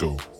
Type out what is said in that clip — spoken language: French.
Go.